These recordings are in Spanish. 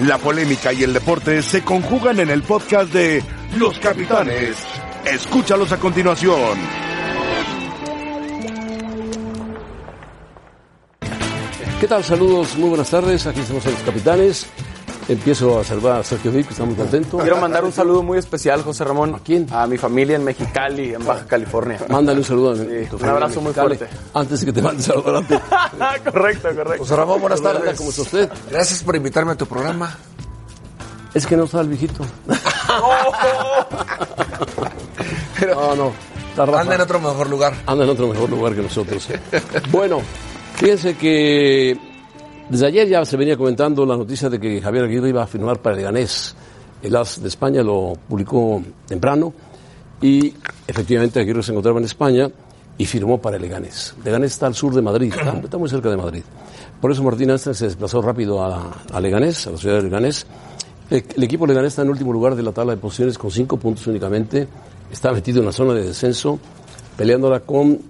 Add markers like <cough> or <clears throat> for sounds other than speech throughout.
La polémica y el deporte se conjugan en el podcast de Los Capitanes. Escúchalos a continuación. ¿Qué tal? Saludos, muy buenas tardes. Aquí estamos en Los Capitanes. Empiezo a saludar a Sergio Vic, que está muy contento. Quiero mandar un saludo muy especial, José Ramón. ¿A quién? A mi familia en Mexicali, en Baja California. Mándale un saludo a mi, Sí, tu un abrazo muy fuerte. Antes de que te mande saludo adelante. <laughs> correcto, correcto. José Ramón, buenas Hola, tardes. ¿Cómo está usted? Gracias por invitarme a tu programa. Es que no está el viejito. <laughs> no, no. Rafa. Anda en otro mejor lugar. anda en otro mejor lugar que nosotros. Bueno, fíjense que desde ayer ya se venía comentando la noticia de que Javier Aguirre iba a firmar para el Leganés. El AS de España lo publicó temprano y efectivamente Aguirre se encontraba en España y firmó para el Leganés. Leganés está al sur de Madrid, está, <clears throat> muy cerca de Madrid. Por eso Martín Astre se desplazó rápido a, a Leganés, a la ciudad de Leganés. El, el equipo Leganés está en último lugar de la tabla de posiciones con cinco puntos únicamente. Está metido en la zona de descenso, peleándola con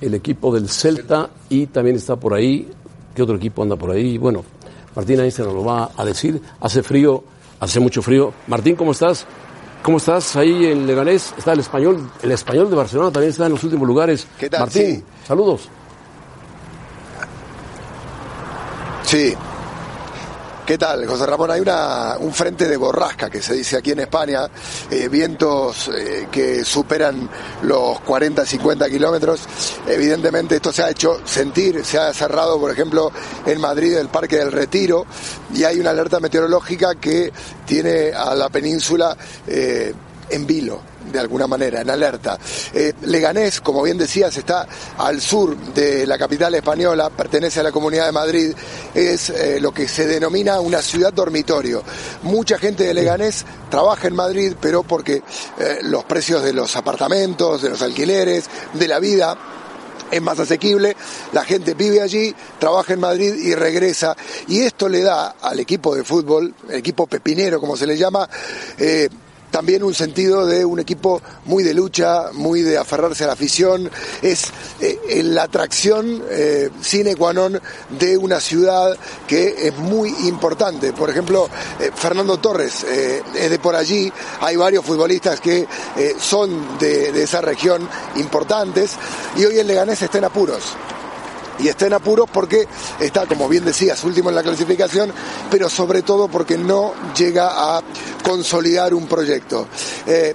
el equipo del Celta y también está por ahí. ¿Qué otro equipo anda por ahí? Bueno, Martín Einstein nos lo va a decir. Hace frío, hace mucho frío. Martín, ¿cómo estás? ¿Cómo estás ahí en Leganés? Está el español, el español de Barcelona también está en los últimos lugares. ¿Qué tal? Martín, Sí. saludos. Sí. ¿Qué tal, José Ramón? Hay una, un frente de borrasca que se dice aquí en España, eh, vientos eh, que superan los 40, 50 kilómetros. Evidentemente esto se ha hecho sentir, se ha cerrado, por ejemplo, en Madrid el Parque del Retiro y hay una alerta meteorológica que tiene a la península eh, en vilo de alguna manera, en alerta. Eh, Leganés, como bien decías, está al sur de la capital española, pertenece a la Comunidad de Madrid, es eh, lo que se denomina una ciudad dormitorio. Mucha gente de Leganés trabaja en Madrid, pero porque eh, los precios de los apartamentos, de los alquileres, de la vida, es más asequible, la gente vive allí, trabaja en Madrid y regresa. Y esto le da al equipo de fútbol, el equipo pepinero como se le llama, también un sentido de un equipo muy de lucha, muy de aferrarse a la afición, es eh, la atracción eh, sine qua non de una ciudad que es muy importante. Por ejemplo, eh, Fernando Torres eh, es de por allí, hay varios futbolistas que son de, de esa región importantes. Y hoy el Leganés está en apuros y está en apuros porque está, como bien decías, último en la clasificación, pero sobre todo porque no llega a consolidar un proyecto. Eh,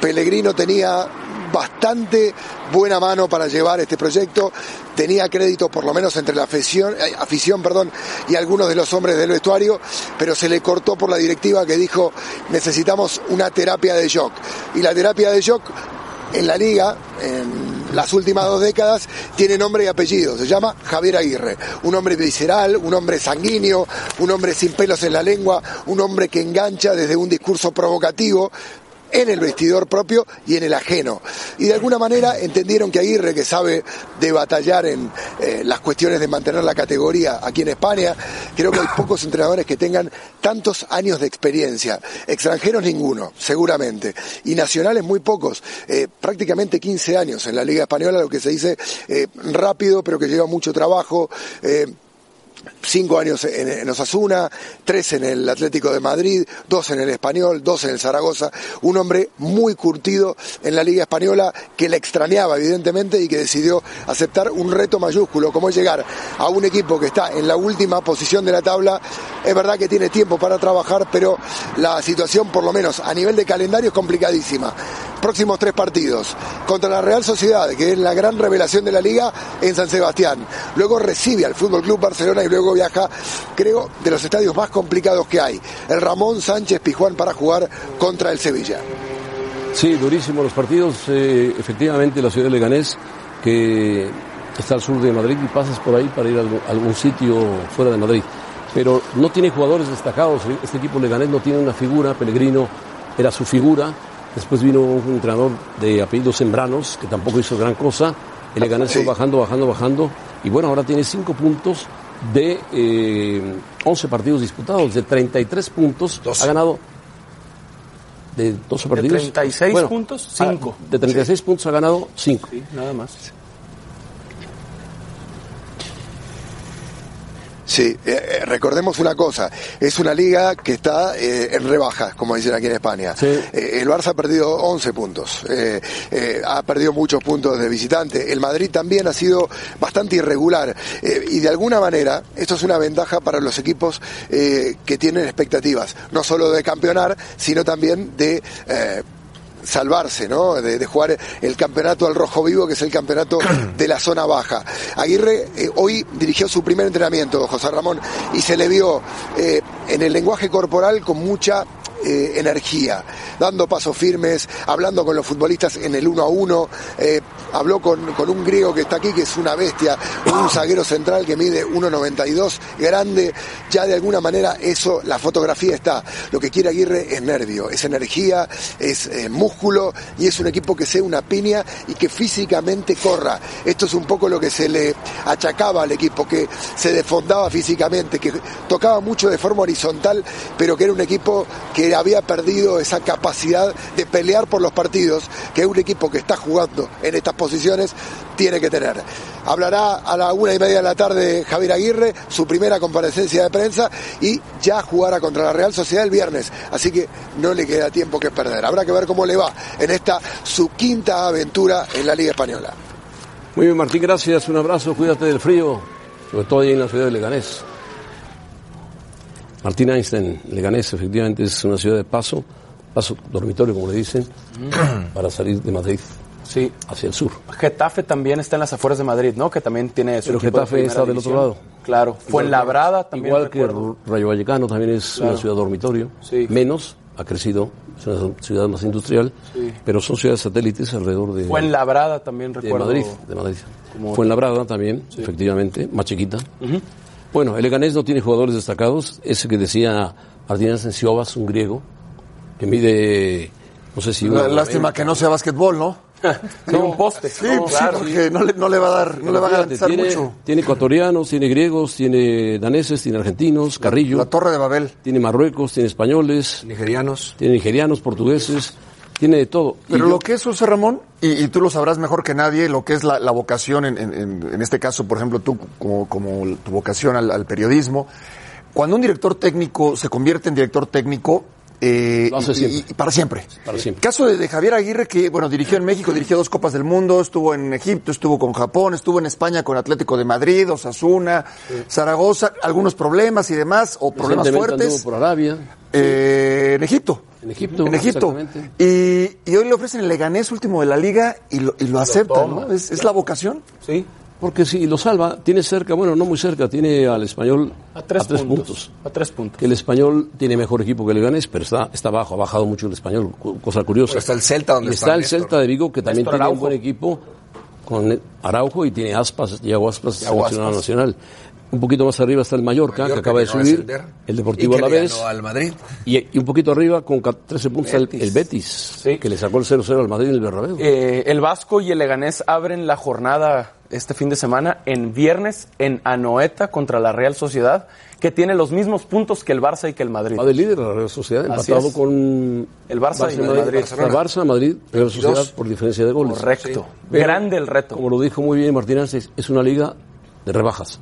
Pellegrino tenía bastante buena mano para llevar este proyecto, tenía crédito por lo menos entre la afición, eh, afición perdón, y algunos de los hombres del vestuario, pero se le cortó por la directiva que dijo necesitamos una terapia de shock. Y la terapia de shock en la liga, las últimas dos décadas, tiene nombre y apellido. Se llama Javier Aguirre. Un hombre visceral, un hombre sanguíneo, un hombre sin pelos en la lengua, un hombre que engancha desde un discurso provocativo en el vestidor propio y en el ajeno. Y de alguna manera entendieron que Aguirre, que sabe de batallar en eh, las cuestiones de mantener la categoría aquí en España, creo que hay <coughs> pocos entrenadores que tengan tantos años de experiencia. Extranjeros ninguno, seguramente. Y nacionales muy pocos. Eh, prácticamente 15 años en la Liga Española, lo que se dice eh, rápido, pero que lleva mucho trabajo. Cinco años en, Osasuna, tres en el Atlético de Madrid, dos en el Español, dos en el Zaragoza, un hombre muy curtido en la Liga Española que le extrañaba evidentemente y que decidió aceptar un reto mayúsculo como es llegar a un equipo que está en la última posición de la tabla. Es verdad que tiene tiempo para trabajar, pero la situación por lo menos a nivel de calendario es complicadísima. Próximos tres partidos contra la Real Sociedad, que es la gran revelación de la liga en San Sebastián. Luego recibe al Fútbol Club Barcelona y luego viaja, creo, de los estadios más complicados que hay. El Ramón Sánchez Pijuán para jugar contra el Sevilla. Sí, durísimos los partidos. eh, efectivamente, la ciudad de Leganés, que está al sur de Madrid y pasas por ahí para ir a algún, a algún sitio fuera de Madrid. Pero no tiene jugadores destacados. Este equipo Leganés no tiene una figura. Pellegrino era su figura. Después vino un entrenador de apellidos Sembranos, que tampoco hizo gran cosa. El Leganés Sí. fue bajando, bajando, bajando. Y bueno, ahora tiene cinco puntos de eh, 11 partidos disputados. De 33 puntos Doce. ha ganado de 12 De partidos. 36 Bueno, puntos, ah, 5. De 36 puntos ha ganado 5. Sí, nada más. Sí, eh, eh, recordemos una cosa, es una liga que está eh, en rebajas, como dicen aquí en España. Sí. Eh, el Barça ha perdido 11 puntos, ha perdido muchos puntos de visitante. El Madrid también ha sido bastante irregular y de alguna manera esto es una ventaja para los equipos que tienen expectativas, no solo de campeonar, sino también de... salvarse, ¿no? De, de jugar el campeonato al rojo vivo, que es el campeonato <clears throat> de la zona baja. Aguirre eh, hoy dirigió su primer entrenamiento, José Ramón, y se le vio eh, en el lenguaje corporal con mucha eh, energía, dando pasos firmes, hablando con los futbolistas en el uno a uno, eh, habló con, con un griego que está aquí, que es una bestia, un zaguero central que mide 1,92, grande, ya de alguna manera eso, la fotografía está. Lo que quiere Aguirre es nervio, es energía, es eh, músculo y es un equipo que sea una piña y que físicamente corra. Esto es un poco lo que se le achacaba al equipo, que se desfondaba físicamente, que tocaba mucho de forma horizontal, pero que era un equipo que había perdido esa capacidad de pelear por los partidos, que un equipo que está jugando en estas posiciones tiene que tener. Hablará a la una y media de la tarde Javier Aguirre, su primera comparecencia de prensa y ya jugará contra la Real Sociedad el viernes. Así que no le queda tiempo que perder. Habrá que ver cómo le va en esta su quinta aventura en la Liga Española. Muy bien, Martín, gracias. Un abrazo, cuídate del frío, sobre todo en la ciudad de Leganés. Martín Einstein, Leganés, efectivamente es una ciudad de paso, paso dormitorio, como le dicen, para salir de Madrid Sí. hacia el sur. Getafe también está en las afueras de Madrid, ¿no? Que también tiene su Pero de Getafe está del división. otro lado. Claro. Fuenlabrada también. Igual que recuerdo. Rayo Vallecano también es Claro. una ciudad dormitorio, Sí. menos, ha crecido, es una ciudad más industrial, Sí. pero son ciudades satélites alrededor de, Fuenlabrada también de recuerdo. Madrid. De Madrid. como- Fue en Labrada también, efectivamente, más chiquita. Bueno, el Leganés no tiene jugadores destacados. Ese que decía Martínez Senciovas, un griego, que mide, no sé si... La- una- Lástima que no sea básquetbol, ¿no? <laughs> Sí, un poste. Sí, No, sí, claro. porque no le, no le va a dar, no le va a garantizar tiene, mucho. tiene ecuatorianos, tiene griegos, tiene daneses, tiene argentinos, Carrillo, La Torre de Babel. tiene marruecos, tiene españoles, Nigerianos. tiene nigerianos, portugueses, tiene de todo. Pero yo- lo que es José Ramón, y, y tú lo sabrás mejor que nadie, lo que es la, la vocación, en, en- en- este caso, por ejemplo, tú como, como tu vocación al, al periodismo, cuando un director técnico se convierte en director técnico, eh, Lo hace y- siempre. y- y para siempre. Para siempre. Caso de, de Javier Aguirre, que bueno, dirigió en México, dirigió dos Copas del Mundo, estuvo en Egipto, estuvo con Japón, estuvo en España con Atlético de Madrid, Osasuna, Zaragoza, algunos problemas y demás, o problemas fuertes. por Arabia, Eh, en Egipto. En Egipto, En Egipto. Y, y hoy le ofrecen el Leganés último de la liga y lo, y lo acepta, toma. ¿no? Es, es la vocación. Sí. porque si lo salva, tiene cerca, bueno, no muy cerca, tiene al español A tres, puntos. puntos. A tres puntos. que el español tiene mejor equipo que el Leganés, pero está, está bajo, ha bajado mucho el español, cosa curiosa. Pero está el Celta donde y está está el Néstor. Celta de Vigo, que también Néstor tiene un buen equipo con Araujo y tiene Aspas, Yago Aspas, Yago seleccionado Aspas. nacional. Un poquito más arriba está el Mallorca, Mallorca, que acaba de que no subir, ascender. el Deportivo Y que le Alavés, al Madrid. y, y un poquito arriba, con ca- 13 puntos, el- Betis. el Betis, Sí. que le sacó el 0-0 al Madrid en el Bernabéu. Eh, el Vasco y el Leganés abren la jornada este fin de semana en viernes en Anoeta contra la Real Sociedad, que tiene los mismos puntos que el Barça y que el Madrid. Va de líder la Real Sociedad, Así empatado es. con El Barça y el Madrid. Madrid. Sea, Barça, Madrid, Real Sociedad por diferencia de goles. Correcto. Pero, Grande el reto. Como lo dijo muy bien Martínez, es, es una liga de rebajas.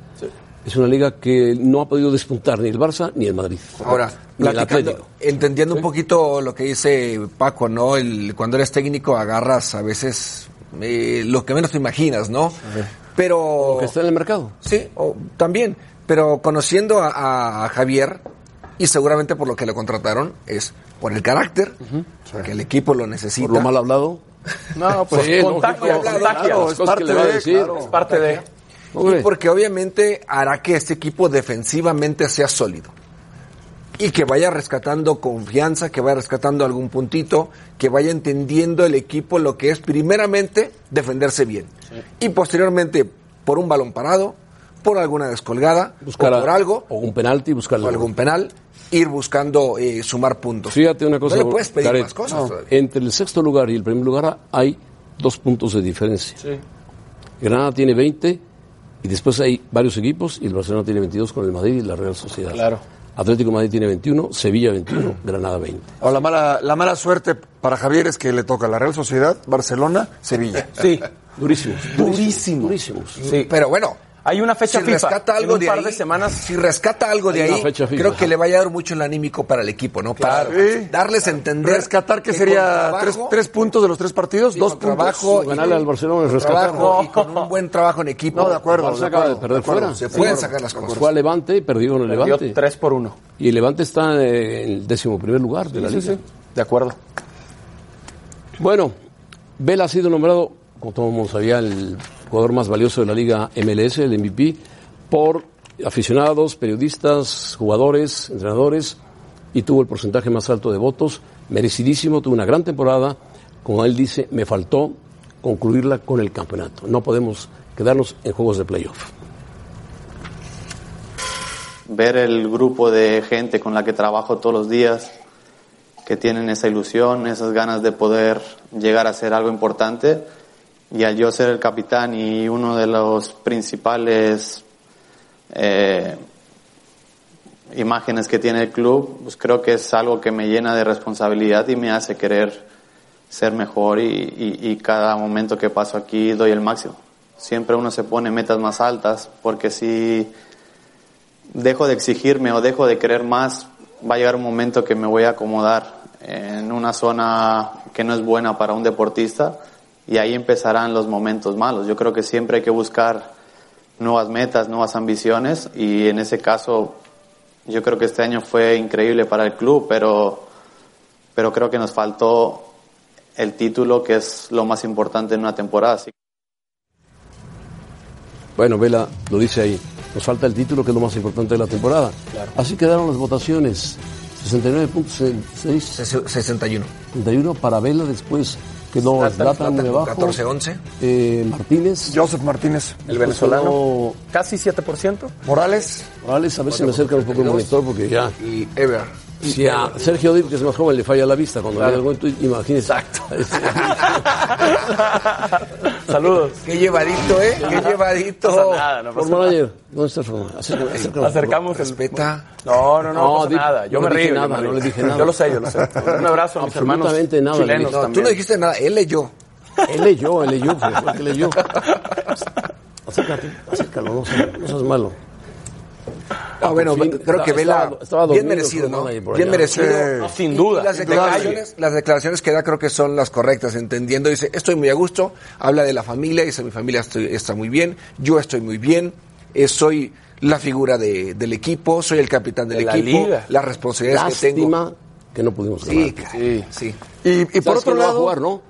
Es una liga que no ha podido despuntar ni el Barça ni el Madrid. Ahora, ni el entendiendo un poquito lo que dice Paco, ¿no? El, cuando eres técnico agarras a veces eh, lo que menos te imaginas, ¿no? Pero... Que está en el mercado. Sí, o- también. Pero conociendo a, a Javier, y seguramente por lo que lo contrataron, es por el carácter, que el equipo lo necesita. Por lo mal hablado. No, pues Sí, es es parte de, claro. es parte de. Hombre, Y porque obviamente hará que este equipo defensivamente sea sólido. Y que vaya rescatando confianza, que vaya rescatando algún puntito, que vaya entendiendo el equipo lo que es primeramente defenderse bien. Y posteriormente por un balón parado, por alguna descolgada, buscar o por algo, o un penalti, buscar algún penal, ir buscando eh, sumar puntos. Fíjate una cosa. No le puedes pedir más cosas. no, todavía. entre el sexto lugar y el primer lugar hay dos puntos de diferencia. Granada tiene 20 y después hay varios equipos y el Barcelona tiene 22 con el Madrid y la Real Sociedad. Claro. Atlético de Madrid tiene 21, Sevilla 21, <clears throat> Granada 20. Ahora, la mala, la mala suerte para Javier es que le toca la Real Sociedad, Barcelona, Sevilla. Sí, Durísimos. Durísimo. Durísimos. sí. Pero bueno, Hay una fecha si FIFA. rescata algo en un de par ahí, de semanas. si rescata algo de ahí, fecha FIFA. creo que le va a dar mucho el anímico para el equipo, ¿no? Claro. Para Sí. darles a entender. Rescatar que sería trabajo- tres, tres puntos de los tres partidos, sí, dos puntos. trabajo y Ganarle al Barcelona rescatar. trabajo y con <laughs> un buen trabajo en equipo. No, de acuerdo. Barça de acaba de acuerdo, perder de acuerdo. fuera. Se Sí, pueden sacar las cosas. Fue a Levante y perdió con el Levante. 3 por 1. Y el Levante está eh, en el décimo primer lugar de la liga. De acuerdo. Bueno, Vela ha sido nombrado, como todo el mundo sabía, el jugador más valioso de la liga MLS, el MVP, por aficionados, periodistas, jugadores, entrenadores, y tuvo el porcentaje más alto de votos, merecidísimo, tuvo una gran temporada, como él dice, me faltó concluirla con el campeonato. No podemos quedarnos en juegos de playoff. ver el grupo de gente con la que trabajo todos los días, que tienen esa ilusión, esas ganas de poder llegar a ser algo importante. Y al yo ser el capitán y uno de los principales eh, imágenes que tiene el club, pues creo que es algo que me llena de responsabilidad y me hace querer ser mejor y, y- y cada momento que paso aquí doy el máximo. Siempre uno se pone metas más altas porque si dejo de exigirme o dejo de querer más, va a llegar un momento que me voy a acomodar en una zona que no es buena para un deportista y ahí empezarán los momentos malos. Yo creo que siempre hay que buscar nuevas metas, nuevas ambiciones y en ese caso yo creo que este año fue increíble para el club, pero, pero creo que nos faltó el título que es lo más importante en una temporada. Así Bueno, Vela lo dice ahí. Nos falta el título, que es lo más importante de la temporada. Así quedaron las votaciones. 69.6, 61. 31 para Vela, después quedó Zlatan, Zlatan muy abajo. 14, 11. Eh, Martínez. Joseph Martínez. El venezolano. Casi 7%. Morales. Morales, a ver si me acerca un poco el monitor, porque ya. Y Ever. Si a Sergio Dip, que es más joven, le falla la vista cuando ve algo en Twitter, imagínese. Exacto. <laughs> Saludos. Qué llevadito, ¿eh? Qué llevadito. No pasa nada, no pasa. ¿Dónde está Forman? Acércame, acércame. Acercamos el... Respeta. No, no, no, no, pasa nada. Yo no me le dije río. yo nada, me no le dije nada. Yo lo sé, yo lo sé. Un abrazo a mis hermanos Absolutamente nada le chilenos. No, tú también. no dijiste nada, él leyó. Él leyó, él leyó, fue el que leyó. <laughs> Acércate, acércalo, no seas, no seas malo. Ah, bueno, Por fin, creo que Vela estaba- estaba bien merecido, ¿no? Bien merecido. No, sin Y- duda. y las declaraciones, las declaraciones que da creo que son las correctas, entendiendo, dice, estoy muy a gusto, habla de la familia, dice, mi familia estoy- está muy bien, yo estoy muy bien, eh, soy la figura de- del equipo, soy el capitán del De la equipo, liga. las responsabilidades que tengo. Lástima que no pudimos Sí, ganar. caray, sí. Y, y por ¿Sabes otro quién va a lado. jugar, no?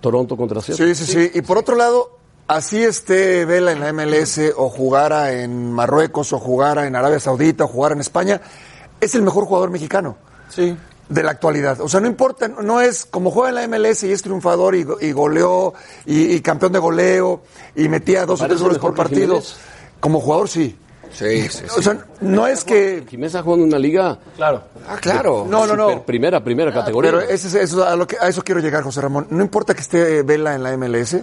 Toronto contra Seattle. Sí, sí, sí. Y por otro lado, así esté Vela en la MLS o jugara en Marruecos o jugara en Arabia Saudita o jugara en España, es el mejor jugador mexicano Sí. de la actualidad. O sea, no importa, no es como juega en la MLS y es triunfador y, go- y goleó y, y campeón de goleo y metía dos o ¿Parece tres goles por partido. Jiménez? Como jugador, sí. Sí, sí, O sea, no es que... Jiménez está jugando en una liga Claro. Ah, claro. No, no, no. super primera, primera categoría. Pero ese es- eso, a, lo que, a eso quiero llegar, José Ramón. No importa que esté Vela en la MLS,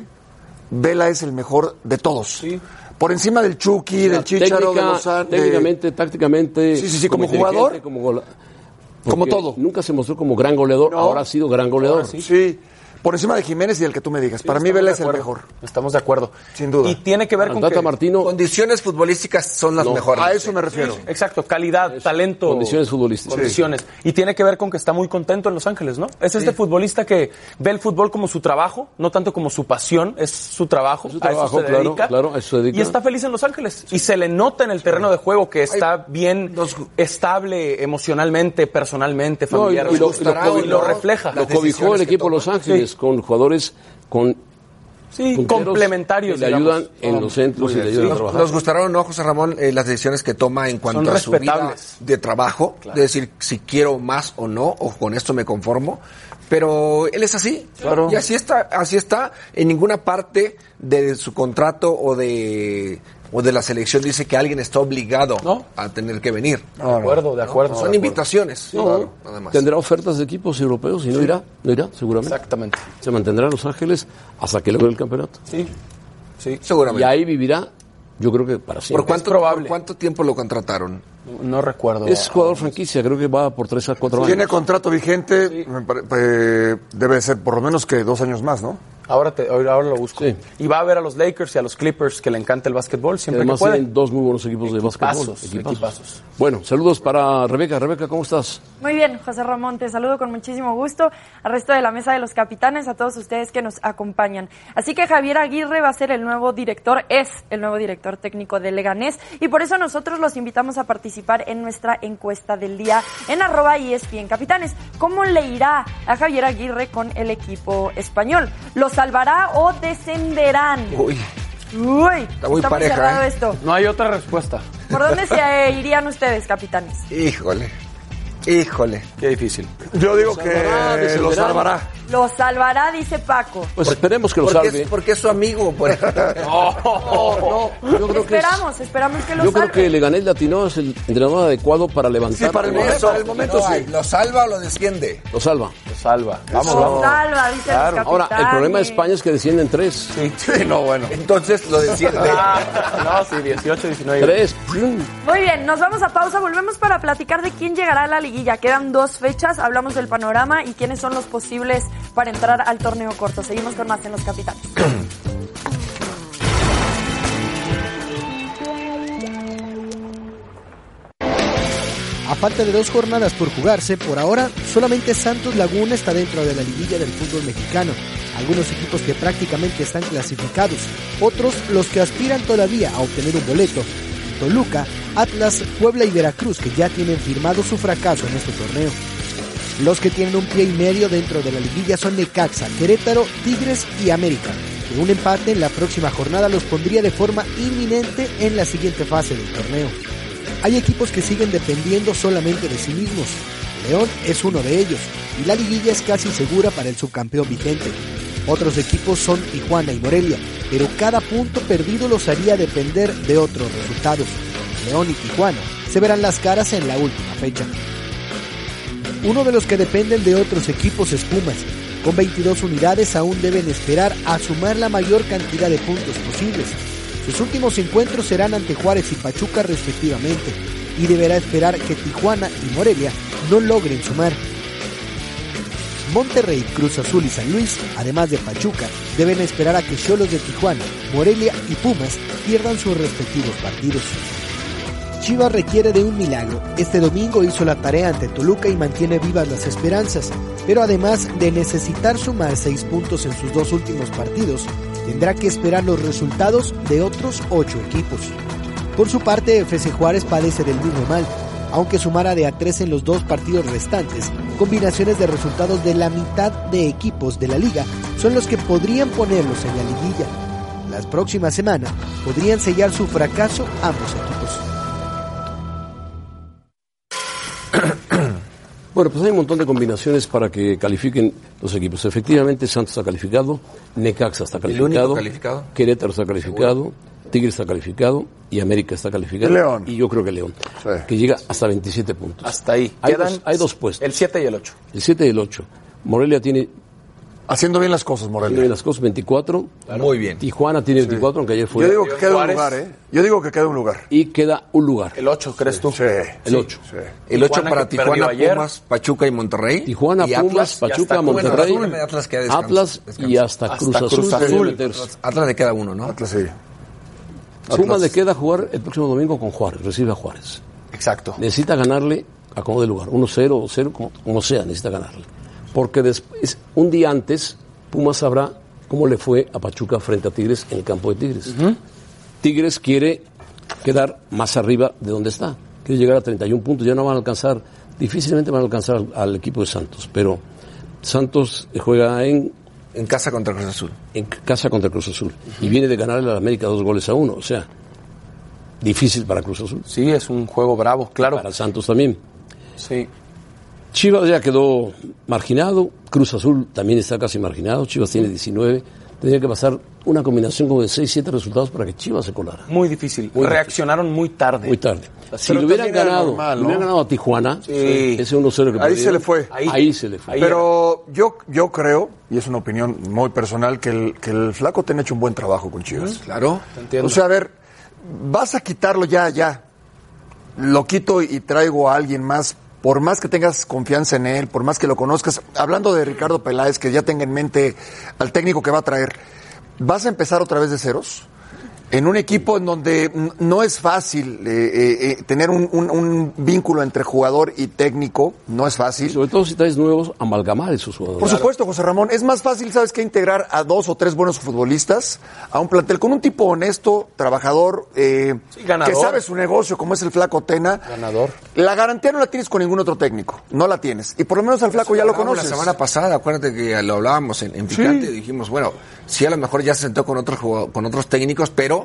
Vela es el mejor de todos. Por encima del Chucky, del Chicharo, de Técnica- de- técnicamente, tácticamente. Sí, sí, sí, como jugador. Como, gola- Como porque todo. Nunca se mostró como gran goleador, No. ahora ha sido gran goleador. Sí. Por encima de Jiménez y el que tú me digas. Para mí Vela es el mejor. Estamos de acuerdo. Sin duda. Y tiene que ver con Tata que... Martino, Condiciones futbolísticas son las No, mejores. A eso me refiero. Exacto, calidad, talento. condiciones futbolísticas. Condiciones. Y tiene que ver con que está muy contento en Los Ángeles, ¿no? Es este futbolista que ve el fútbol como su trabajo, no tanto como su pasión, es su trabajo. su a eso trabajo, se claro, dedica. claro, a eso se dedica. Y está feliz en Los Ángeles. Y se le nota en el terreno de juego que está bien nos- estable emocionalmente, personalmente, No, y- familiar. y lo- y lo no, refleja. Lo cobijó el equipo de Los toma. Con jugadores con Sí, complementarios. que le digamos. ayudan en los centros y le ayudan a Nos, trabajar. nos gustaron, ¿no, José Ramón, eh, las decisiones que toma en cuanto Son a su vida de trabajo? De decir si quiero más o no, o con esto me conformo. Pero él es así. Claro. Y así está, así está. En ninguna parte de su contrato o de, o de la selección dice que alguien está obligado No. a tener que venir. De acuerdo, de acuerdo. Son invitaciones. No, Claro, nada más. tendrá ofertas de equipos europeos y no irá, no irá, seguramente. Exactamente. Se mantendrá en Los Ángeles hasta que logre el campeonato. Sí. Sí. Seguramente. Y ahí vivirá, yo creo que para siempre. ¿Por cuánto, probable. ¿Por cuánto tiempo lo contrataron? No recuerdo. Es jugador franquicia, creo que va por 3 a 4 años. Tiene contrato vigente, me pare- eh, debe ser por lo menos que dos años más, ¿no? Ahora, te, ahora lo busco. Sí. Y va a ver a los Lakers y a los Clippers que le encanta el básquetbol siempre Además que tienen dos muy buenos equipos de Equipazos, básquetbol. equipazos. Bueno, saludos para Rebeca. Rebeca, ¿cómo estás? Muy bien, José Ramón, te saludo con muchísimo gusto al resto de la mesa de los capitanes, a todos ustedes que nos acompañan. Así que Javier Aguirre va a ser el nuevo director, es el nuevo director técnico de Leganés y por eso nosotros los invitamos a participar en nuestra encuesta del día en arroba ESPN Capitanes. ¿Cómo le irá a Javier Aguirre con el equipo español? ¿Lo salvará o descenderán? Uy, Uy, Está muy está pareja, cerrado ¿eh? esto. No hay otra respuesta. ¿Por dónde <laughs> se irían ustedes, capitanes? híjole, híjole. Qué difícil. Yo digo Salvará, que lo descenderá. salvará. Lo salvará, dice Paco. Pues esperemos que lo Porque salve. es, porque es su amigo. Por <laughs> No, yo creo que es- esperamos, esperamos que lo Yo creo salve. que Leganés Latino es el entrenador adecuado para levantar. Sí, para el momento, para el momento No sí. hay, ¿Lo salva o lo desciende? Lo salva. Lo salva. Vamos, Lo vamos. salva, dice Claro. Ahora, el problema de España es que descienden tres. Sí, <laughs> no, bueno. Entonces lo desciende. Ah, <laughs> no, sí, 18, 19. Tres. Muy bien, nos vamos a pausa, volvemos para platicar de quién llegará a la liguilla. Quedan dos fechas, hablamos del panorama y quiénes son los posibles para entrar al torneo corto. Seguimos con más en los capitanes. A <clears throat> falta de dos jornadas por jugarse, por ahora solamente Santos Laguna está dentro de la liguilla del fútbol mexicano. Algunos equipos que prácticamente están clasificados, otros los que aspiran todavía a obtener un boleto. Toluca, Atlas, Puebla y Veracruz que ya tienen firmado su fracaso en este torneo. Los que tienen un pie y medio dentro de la liguilla son Necaxa, Querétaro, Tigres y América. Que un empate en la próxima jornada los pondría de forma inminente en la siguiente fase del torneo. Hay equipos que siguen dependiendo solamente de sí mismos. León es uno de ellos y la liguilla es casi segura para el subcampeón vigente. Otros equipos son Tijuana y Morelia, pero cada punto perdido los haría depender de otros resultados. León y Tijuana se verán las caras en la última fecha. Uno de los que dependen de otros equipos es Pumas. Con 22 unidades aún deben esperar a sumar la mayor cantidad de puntos posibles. Sus últimos encuentros serán ante Juárez y Pachuca respectivamente, y deberá esperar que Tijuana y Morelia no logren sumar. Monterrey, Cruz Azul y San Luis, además de Pachuca, deben esperar a que Cholos de Tijuana, Morelia y Pumas pierdan sus respectivos partidos. Chivas requiere de un milagro. Este domingo hizo la tarea ante Toluca y mantiene vivas las esperanzas, pero además de necesitar sumar seis puntos en sus dos últimos partidos, tendrá que esperar los resultados de otros ocho equipos. Por su parte, FC Juárez padece del mismo mal, aunque sumara de a tres en los dos partidos restantes, combinaciones de resultados de la mitad de equipos de la liga son los que podrían ponerlos en la liguilla. Las próximas semanas podrían sellar su fracaso ambos equipos. <coughs> Bueno, pues hay un montón de combinaciones para que califiquen los equipos. Efectivamente, Santos está calificado, Necaxa está ¿El calificado, único calificado? Querétaro está calificado, Tigres está calificado y América está calificado. Y León. Y yo creo que León, Sí. que llega hasta 27 puntos. Hasta ahí. Hay Quedan dos, hay dos puestos, El 7 y el 8. el 7 y el 8. Morelia tiene, Haciendo bien las cosas, Morelia. las cosas 24, Muy bien. Tijuana tiene 24, aunque ayer fue. Yo digo que queda un lugar, ¿eh? Yo digo que queda un lugar. Y queda un lugar. El 8, ¿crees tú? Sí. El 8. Sí. El 8 Tijuana para Tijuana, ayer. Pumas, Pachuca y Monterrey. Tijuana, Y Pumas, Atlas, Pachuca, Monterrey, Atlas, Atlas queda descanso, Atlas y hasta, Hasta Cruz Azul. Cruz Azul. Atlas le queda uno, ¿no? Atlas sí. Pumas le queda jugar el próximo domingo con Juárez, recibe a Juárez. Exacto. Necesita ganarle a como de lugar, 1-0 o 0, como, como sea, necesita ganarle. Porque después, un día antes, Pumas sabrá cómo le fue a Pachuca frente a Tigres en el campo de Tigres. Tigres quiere quedar más arriba de donde está. Quiere llegar a 31 puntos, ya no van a alcanzar, difícilmente van a alcanzar al, al equipo de Santos, pero Santos juega en, En casa contra Cruz Azul. en casa contra Cruz Azul y viene de ganarle a la América dos goles a uno, o sea, difícil para Cruz Azul, Sí, es un juego bravo, claro. para Santos también. Sí. Chivas ya quedó marginado, Cruz Azul también está casi marginado, Chivas tiene 19, tendría que pasar una combinación como de 6, 7 resultados para que Chivas se colara. Muy difícil. Muy Reaccionaron muy tarde. Muy tarde. Si le hubieran ganado, normal, le ¿no? hubieran ganado a Tijuana, Sí. ese 1-0 que Ahí se le fue. Ahí, Ahí- se le fue. ahí- Pero yo, yo creo, y es una opinión muy personal, que el, que el flaco te ha hecho un buen trabajo con Chivas. Claro. Te entiendo. O sea, a ver, vas a quitarlo ya, ya. Lo quito y traigo a alguien más por más que tengas confianza en él, por más que lo conozcas, hablando de Ricardo Peláez, que ya tenga en mente al técnico que va a traer, ¿vas a empezar otra vez de ceros? En un equipo en donde no es fácil eh, eh, eh, tener un, un- un vínculo entre jugador y técnico, no es fácil. Sobre todo si traes nuevos, amalgamar esos jugadores. Por supuesto, José Ramón, es más fácil, ¿sabes qué? Integrar a dos o tres buenos futbolistas a un plantel con un tipo honesto, trabajador, eh, ganador. que sabe su negocio, como es el Flaco Tena. Ganador. La garantía no la tienes con ningún otro técnico, no la tienes. Y por lo menos al Flaco ya lo conoces. La semana pasada, acuérdate que lo hablábamos en, en Picante, y dijimos, bueno, sí a lo mejor ya se sentó con otros con otros técnicos, pero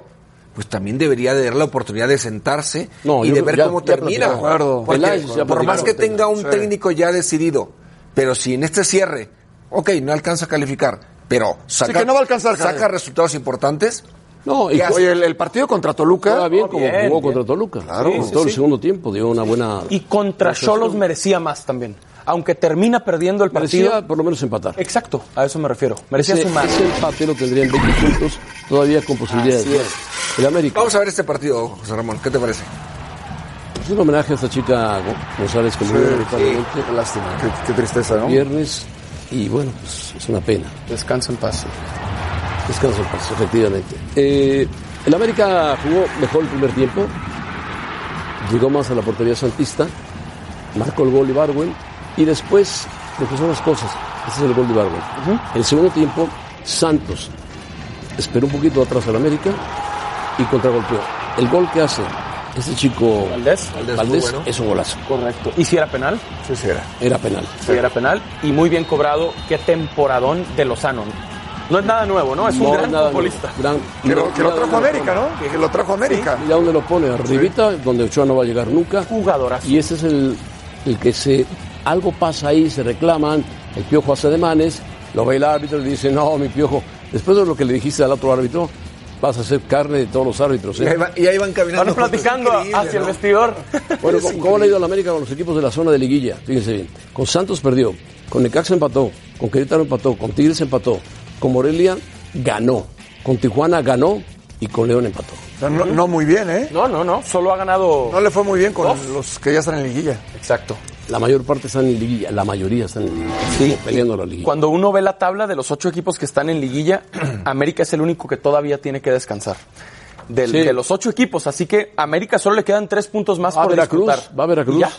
pues también debería de dar la oportunidad de sentarse No, y de ver ya- cómo ya termina. acuerdo. Porque Peláez por más que tenga un Sí. técnico ya decidido, pero si en este cierre, ok, no alcanza a calificar, pero saca, que no va a alcanzar, saca resultados importantes. No, y el, el partido contra Toluca. juega bien Oh, como bien, jugó bien. contra Toluca. Claro. En Sí, todo sí, el segundo tiempo dio una buena. Y contra. Cholos merecía más también. Aunque termina perdiendo el partido. Merecía por lo menos empatar. Exacto, a eso me refiero. Merecía Ese, sumar. ese empate lo tendría en 20 puntos, todavía con posibilidades. Así es. El América. Vamos a ver este partido, José Ramón, ¿qué te parece? Es un homenaje a esta chica Go- González que murió lamentablemente. Qué lástima, qué, qué tristeza, ¿no? Viernes. Y bueno, pues es una pena. Descansa en paz. Descanso en paz, efectivamente. Eh, el América jugó mejor el primer tiempo. Llegó más a la portería santista. Marcó el gol Ibarwen. Y después, lo que son las cosas. Ese es el gol de Ibarwen. El segundo tiempo, Santos esperó un poquito atrás al América y contragolpeó. El gol que hace este chico Valdés. Valdés, bueno. es un golazo. Correcto. ¿Y si era penal? Sí, sí era. Era penal. Sí, era penal. Y muy bien cobrado. Qué temporadón de Lozano. No es nada nuevo, ¿no? Es un gran nada, futbolista. gran- Que lo, que lo mira trajo dónde América, ¿no? Que lo trajo América. Mira dónde lo pone, arribita, donde Ochoa no va a llegar nunca. Jugadorazo. Y ese es el, el que se algo pasa ahí, se reclaman, el piojo hace demanes, lo ve el árbitro y le dice, no, mi piojo, después de lo que le dijiste al otro árbitro, vas a ser carne de todos los árbitros. ¿eh?". Y ahí, va- y ahí van caminando. Van platicando hacia el vestidor. <laughs> Bueno, ¿cómo, cómo le ha ido a la América con los equipos de la zona de liguilla? Fíjense bien. Con Santos perdió, con Necaxa empató, con Querétaro empató, con Tigres empató, con Morelia ganó, con Tijuana ganó y con León empató. No, no- no muy bien, ¿eh? No, no, no. Solo ha ganado. No le fue muy bien con Dos. los que ya están en liguilla. Exacto. La mayor parte están en liguilla, la mayoría están en liguilla, Sí. peleando la liguilla. Cuando uno ve la tabla de los ocho equipos que están en liguilla, <clears throat> América es el único que todavía tiene que descansar. Del- Sí. De los ocho equipos, así que a América solo le quedan tres puntos más Va por Veracruz, disputar. va a Veracruz. Y, ya.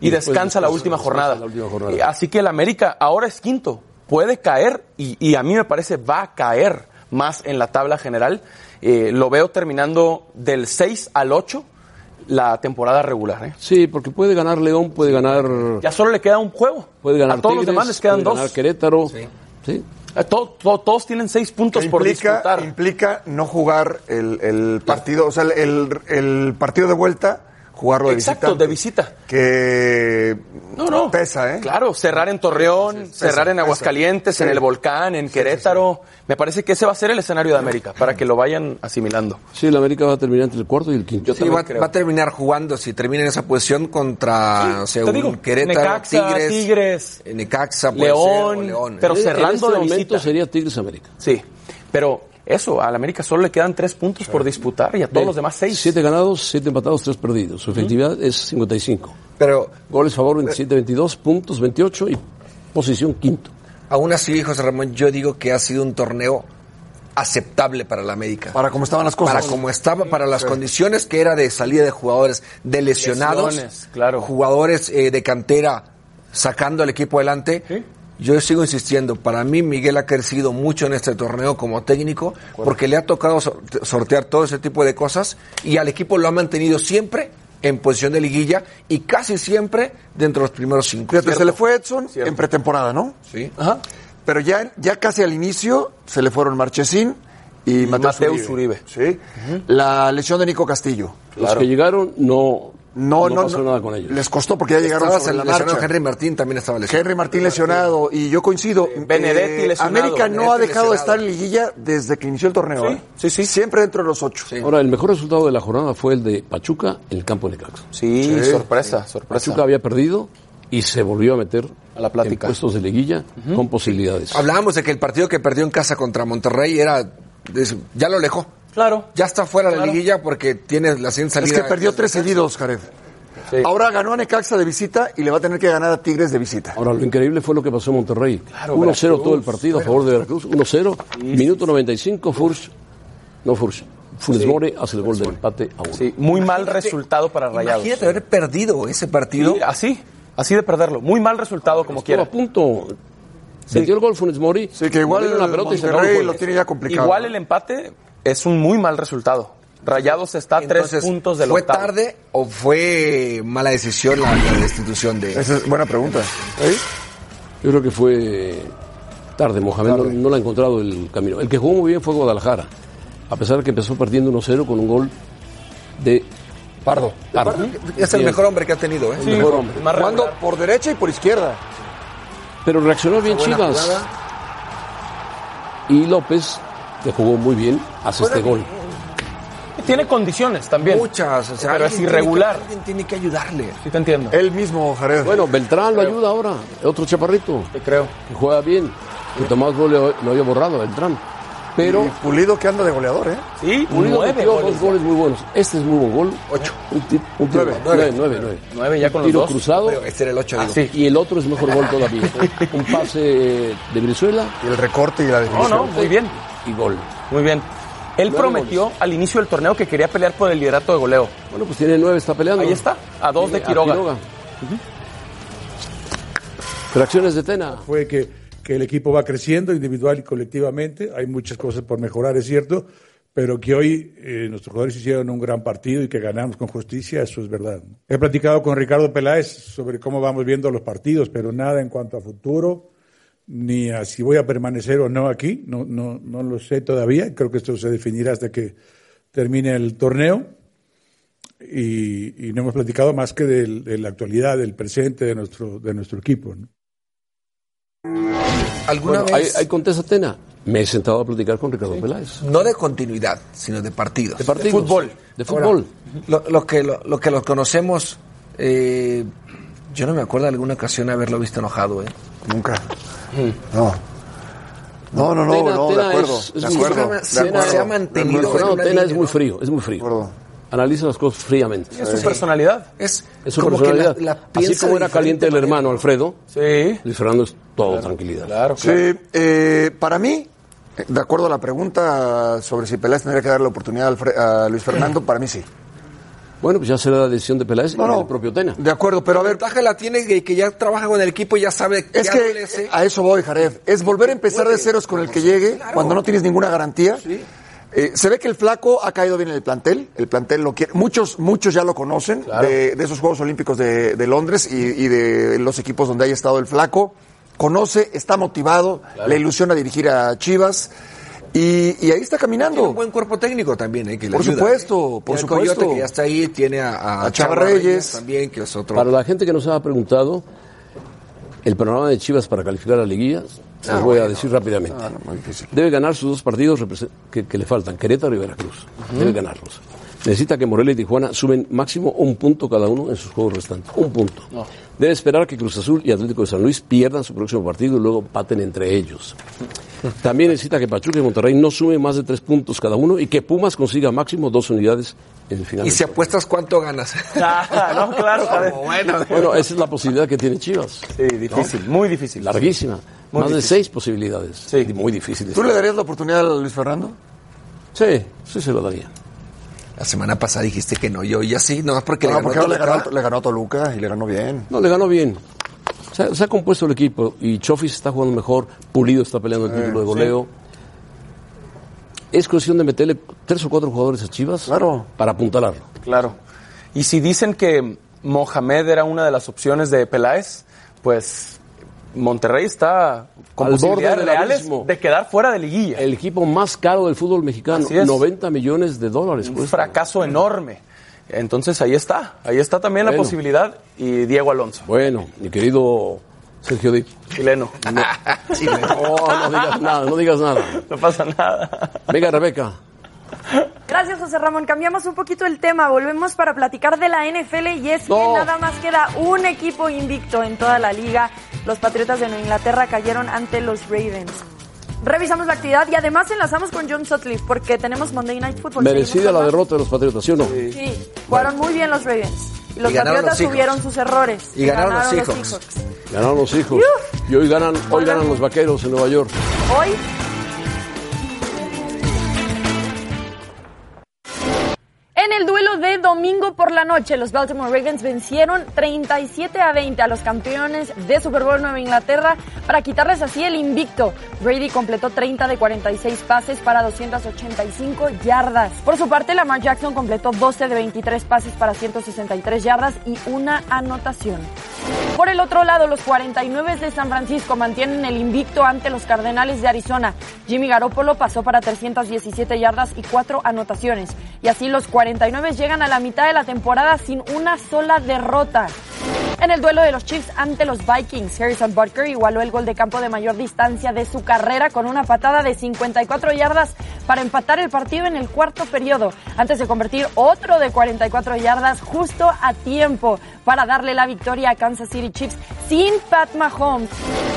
Y Y después descansa la última jornada. la última jornada. Y Así que el América ahora es quinto. Puede caer y, y a mí me parece va a caer más en la tabla general. Eh, lo veo terminando del 6 al 8 la temporada regular. ¿eh? Sí, porque puede ganar León, puede ganar, Ya solo le queda un juego. puede ganar a todos los demás les quedan puede dos. ganar Querétaro. Sí. Eh, to- to- todos tienen seis puntos por disputar. implica no jugar el, el partido, o sea, el, el- el partido de vuelta, jugarlo de Exacto, visitante. de visita. Que No, no. pesa, ¿eh? Claro, cerrar en Torreón, cerrar en pesa. Aguascalientes, en Sí. el Volcán, en Querétaro. Me parece que ese va a ser el escenario de América, para que lo vayan asimilando. Sí, el América va a terminar entre el cuarto y el quinto. Sí, va, va a terminar jugando, si termina en esa posición, contra, un digo, Querétaro, Necaxa, Tigres, Tigres, Necaxa, puede León, ser, o León. pero En- cerrando en este de momento visita. sería Tigres América. Sí, pero eso, al América solo le quedan tres puntos por disputar y a todos los demás seis. Siete ganados, siete empatados, tres perdidos. Su efectividad es 55. Pero Goles favor 27, 22, puntos 28 y posición quinto. aún así, José Ramón, yo digo que ha sido un torneo aceptable para la América. Para cómo estaban las cosas. Para como estaba, para las condiciones que era de salida de jugadores, de lesionados, Lesiones, claro. jugadores eh, de cantera sacando al equipo adelante. Yo sigo insistiendo, para mí Miguel ha crecido mucho en este torneo como técnico porque le ha tocado sor- sortear todo ese tipo de cosas y al equipo lo ha mantenido siempre en posición de liguilla y casi siempre dentro de los primeros cinco. Fíjate, se le fue Edson Cierto. en pretemporada, ¿no? Sí. Ajá. Pero ya, ya casi al inicio se le fueron Marchesín y, Mateus Uribe. Uribe. Sí. La lesión de Nico Castillo. Los que llegaron no, No, no, pasó no. nada con ellos. Les costó porque ya llegaron sobre la marcha. Henry Martín también estaba lesionado. Henry Martín lesionado y yo coincido. Eh, Benedetti lesionado. América no ha dejado de estar en liguilla desde que inició el torneo. Sí, ¿eh? sí, sí. Siempre dentro de los ocho. Ahora, el mejor resultado de la jornada fue el de Pachuca en el campo de Necaxa. Sí, sorpresa, sorpresa. Pachuca había perdido y se volvió a meter A la plática. en puestos de liguilla con posibilidades. Hablábamos de que el partido que perdió en casa contra Monterrey era. Ya lo alejó. Claro. Ya está fuera de la Claro. liguilla porque tiene la siguiente Es salida. que perdió tres seguidos, Jared. Sí. Ahora ganó a Necaxa de visita y le va a tener que ganar a Tigres de visita. Ahora, lo increíble fue lo que pasó en Monterrey. 1-0 Veracruz. todo el partido a favor de Veracruz. 1-0. Minuto 95, Furch. No Furch. Funes Mori hace el gol del empate a uno. Sí, muy mal resultado para Rayados. Imagínate haber perdido ese partido. Sí, así, así de perderlo. Muy mal resultado como quiera. a punto. Metió el gol Funes Mori. Sí, que igual una pelota y se el lo tiene ya complicado. Igual el empate es un muy mal resultado. Rayados está a tres puntos del ¿Fue octavo. tarde o fue mala decisión la, la destitución de Esa es buena pregunta. ¿Eh? Yo creo que fue tarde. Mohamed no, no le ha encontrado el camino. El que jugó muy bien fue Guadalajara. A pesar de que empezó perdiendo 1-0 con un gol de Pardo. Pardo. Es el mejor hombre que ha tenido, ¿eh? Sí, mejor hombre. más Jugando regular. por derecha y por izquierda. Pero reaccionó bien Chivas. jugada. Y López, que jugó muy bien, hace este gol. Tiene condiciones también. Muchas, o sea, Pero es irregular. Tiene que, alguien tiene que ayudarle. Sí te entiendo. Él mismo, Jared. Bueno, Beltrán lo ayuda ahora. Otro chaparrito Te creo. que juega bien. Que Tomás Gol lo, había borrado, Beltrán. Pero Y Pulido que anda de goleador, ¿eh? Sí, Pulido nueve metió goles. dos goles muy buenos. Este es muy buen gol. Ocho. Un, ti- un tiro. Nueve. Nueve, nueve, nueve. Nueve ya con Un los tiro dos. cruzado. Pero este era el 8, digo. sí. Y el otro es mejor gol todavía. <laughs> un pase de Brizuela Y el recorte y la No, definición. no, muy bien. Y gol. Muy bien. Él Nueve prometió al inicio del torneo que quería pelear por el liderato de goleo. Bueno, pues tiene nueve, está peleando. Ahí está, a dos de Tiene Quiroga. Ujú. Reacciones de Tena. fue que, que el equipo va creciendo individual y colectivamente. Hay muchas cosas por mejorar, es cierto, pero que hoy eh, nuestros jugadores hicieron un gran partido y que ganamos con justicia, eso es verdad. He platicado con Ricardo Peláez sobre cómo vamos viendo los partidos, pero nada en cuanto a futuro, ni a si voy a permanecer o no aquí, no, no, no lo sé todavía. Creo que esto se definirá hasta que termine el torneo. Y, y no hemos platicado más que del- de, la actualidad, del presente de nuestro, de nuestro equipo. ¿no? ¿Alguna Bueno, vez, ahí contesta Tena. Me he sentado a platicar con Ricardo Peláez. no de continuidad, sino de partidos? De partidos. fútbol. De fútbol. Lo, lo que, lo, lo que los conocemos, eh, yo no me acuerdo de alguna ocasión haberlo visto enojado, ¿eh? Nunca. No. No, no, no, Tena- no, de acuerdo. es- de acuerdo. muy- de se- acuerdo. se ha mantenido. No, Tena es muy frío, es muy De frío. acuerdo. Analiza las cosas fríamente. Es su personalidad. Es, Es su como que personalidad. la, la Así como era caliente el hermano manera. Alfredo, Sí. Luis Fernando es todo tranquilidad. Claro, Sí, eh, para mí, de acuerdo a la pregunta sobre si Peláez tendría que darle la oportunidad a Luis Fernando, <clears throat> para mí sí. Bueno, pues ya será la decisión de Peláez No, y no, del propio Tena. De acuerdo, pero a La ver, ventaja la tiene que, que ya trabaja con el equipo y ya sabe es qué que a eso voy, Jared. Es volver a empezar de ceros con el que llegue Claro. cuando no tienes ninguna garantía. Eh, se ve que el flaco ha caído bien en el plantel, el plantel lo quiere, muchos, muchos ya lo conocen de, de esos Juegos Olímpicos de, de Londres y, y de los equipos donde haya estado el flaco, conoce, está motivado, le ilusiona dirigir a Chivas y, y ahí está Tiene caminando. un buen cuerpo técnico también, ¿eh? Que le Por ayuda, supuesto, ¿eh? por al supuesto. Coyote, que ya está ahí, tiene a, a, A Chava Chava Reyes. también, que es otro. Para la gente que nos ha preguntado, el panorama de Chivas para calificar a la liguilla, se los voy a decir rápidamente. Ah, no, muy difícil. Debe ganar sus dos partidos que, que le faltan, Querétaro y Veracruz. Debe ganarlos. Necesita que Morelia y Tijuana sumen máximo un punto cada uno en sus juegos restantes. Un punto. Debe esperar que Cruz Azul y Atlético de San Luis pierdan su próximo partido y luego paten entre ellos. <laughs> También necesita que Pachuca y Monterrey no sumen más de tres puntos cada uno y que Pumas consiga máximo dos unidades en el final. y si apuestas, ¿cuánto ganas? <laughs> Ah, no, claro, bueno, Bueno, esa es la posibilidad que tiene Chivas. Sí, difícil, muy difícil. Larguísima. Muy Más de seis posibilidades. Sí. Muy difíciles. ¿Tú le darías la oportunidad a Luis Fernando? Sí, sí se lo daría. La semana pasada dijiste que no, yo ya sí, no, porque le No, ganó porque le ganó, le ganó a Toluca y le ganó bien. No, le ganó bien. Se ha, se ha compuesto el equipo y Chofis está jugando mejor, Pulido está peleando el título de goleo. Es cuestión de meterle tres o cuatro jugadores a Chivas Claro. para apuntalarlo. Claro. Y si dicen que Mohamed era una de las opciones de Peláez, pues Monterrey está con Al posibilidades reales de quedar fuera de liguilla. El equipo más caro del fútbol mexicano, Así es. 90 millones de dólares. un cuesta. fracaso enorme. Entonces ahí está, ahí está también la posibilidad y Diego Alonso, Bueno, mi querido Sergio Di. chileno. No, no digas nada, no digas nada. <laughs> No pasa nada. Venga, Rebeca. Gracias, José Ramón. Cambiamos un poquito el tema. Volvemos para platicar de la NFL y es que nada más queda un equipo invicto en toda la liga. Los Patriotas de Nueva Inglaterra cayeron ante los Ravens. Revisamos la actividad y además enlazamos con John Sutcliffe porque tenemos Monday Night Football. Merecida la derrota de los Patriotas, ¿sí o no? Sí, jugaron muy bien los Ravens. Y los Y ganaron Patriotas los Seahawks. tuvieron sus errores. Y ganaron los Seahawks. Ganaron los hijos. Y hoy ganan, hoy ganan los vaqueros en Nueva York. Hoy domingo por la noche, los Baltimore Ravens vencieron 37 a 20 a los campeones de Super Bowl Nueva Inglaterra para quitarles así el invicto. Brady completó 30 de 46 pases para 285 yardas. Por su parte, Lamar Jackson completó 12 de 23 pases para 163 yardas y una anotación. Por el otro lado, los 49 de San Francisco mantienen el invicto ante los Cardenales de Arizona. Jimmy Garoppolo pasó para 317 yardas y 4 anotaciones. Y así los 49 llegan a la mitad de la temporada sin una sola derrota. En el duelo de los Chiefs ante los Vikings, Harrison Butker igualó el gol de campo de mayor distancia de su carrera con una patada de 54 yardas para empatar el partido en el cuarto periodo, antes de convertir otro de 44 yardas justo a tiempo para darle la victoria a Kansas City Chiefs sin Pat Mahomes.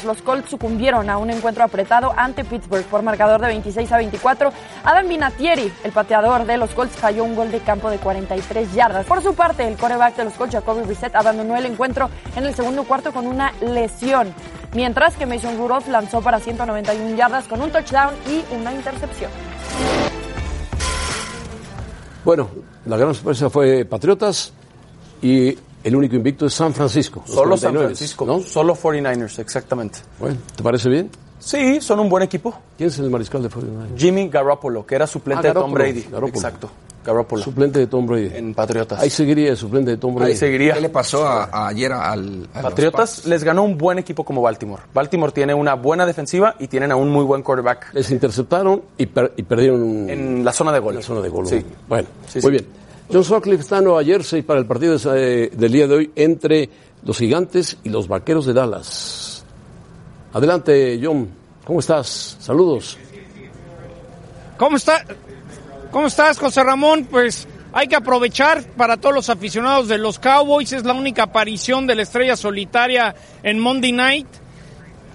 Los Colts sucumbieron a un encuentro apretado ante Pittsburgh por marcador de 26 a 24. Adam Vinatieri, el pateador de los Colts, falló un gol de campo de 43 yardas. Por su parte, el coreback de los Colts, Jacoby Brissett, abandonó el encuentro en el segundo cuarto con una lesión, mientras que Mason Rudolph lanzó para 191 yardas con un touchdown y una intercepción. Bueno, la gran sorpresa fue Patriotas y el único invicto es San Francisco. Solo San 49, Francisco, ¿no? solo 49ers, exactamente. Bueno, ¿te parece bien? Sí, son un buen equipo. ¿Quién es el mariscal de 49? Jimmy Garoppolo, que era suplente Ah, de Tom Brady. Garoppolo. Exacto, Garoppolo. Suplente de Tom Brady. En Patriotas. Ahí seguiría el suplente de Tom Brady. Ahí seguiría. ¿Qué le pasó a- a ayer al, a Patriotas les ganó un buen equipo como Baltimore. Baltimore tiene una buena defensiva y tienen a un muy buen quarterback Les interceptaron y, per- y perdieron en la zona de gol. la zona de gol. Sí. Bueno, Sí, muy sí. bien. John Sutcliffe está en Nueva Jersey para el partido de- del día de hoy entre los gigantes y los vaqueros de Dallas. Adelante, John. ¿Cómo estás? Saludos. ¿Cómo está? ¿Cómo estás, José Ramón? Pues hay que aprovechar para todos los aficionados de los Cowboys. Es la única aparición de la estrella solitaria en Monday Night.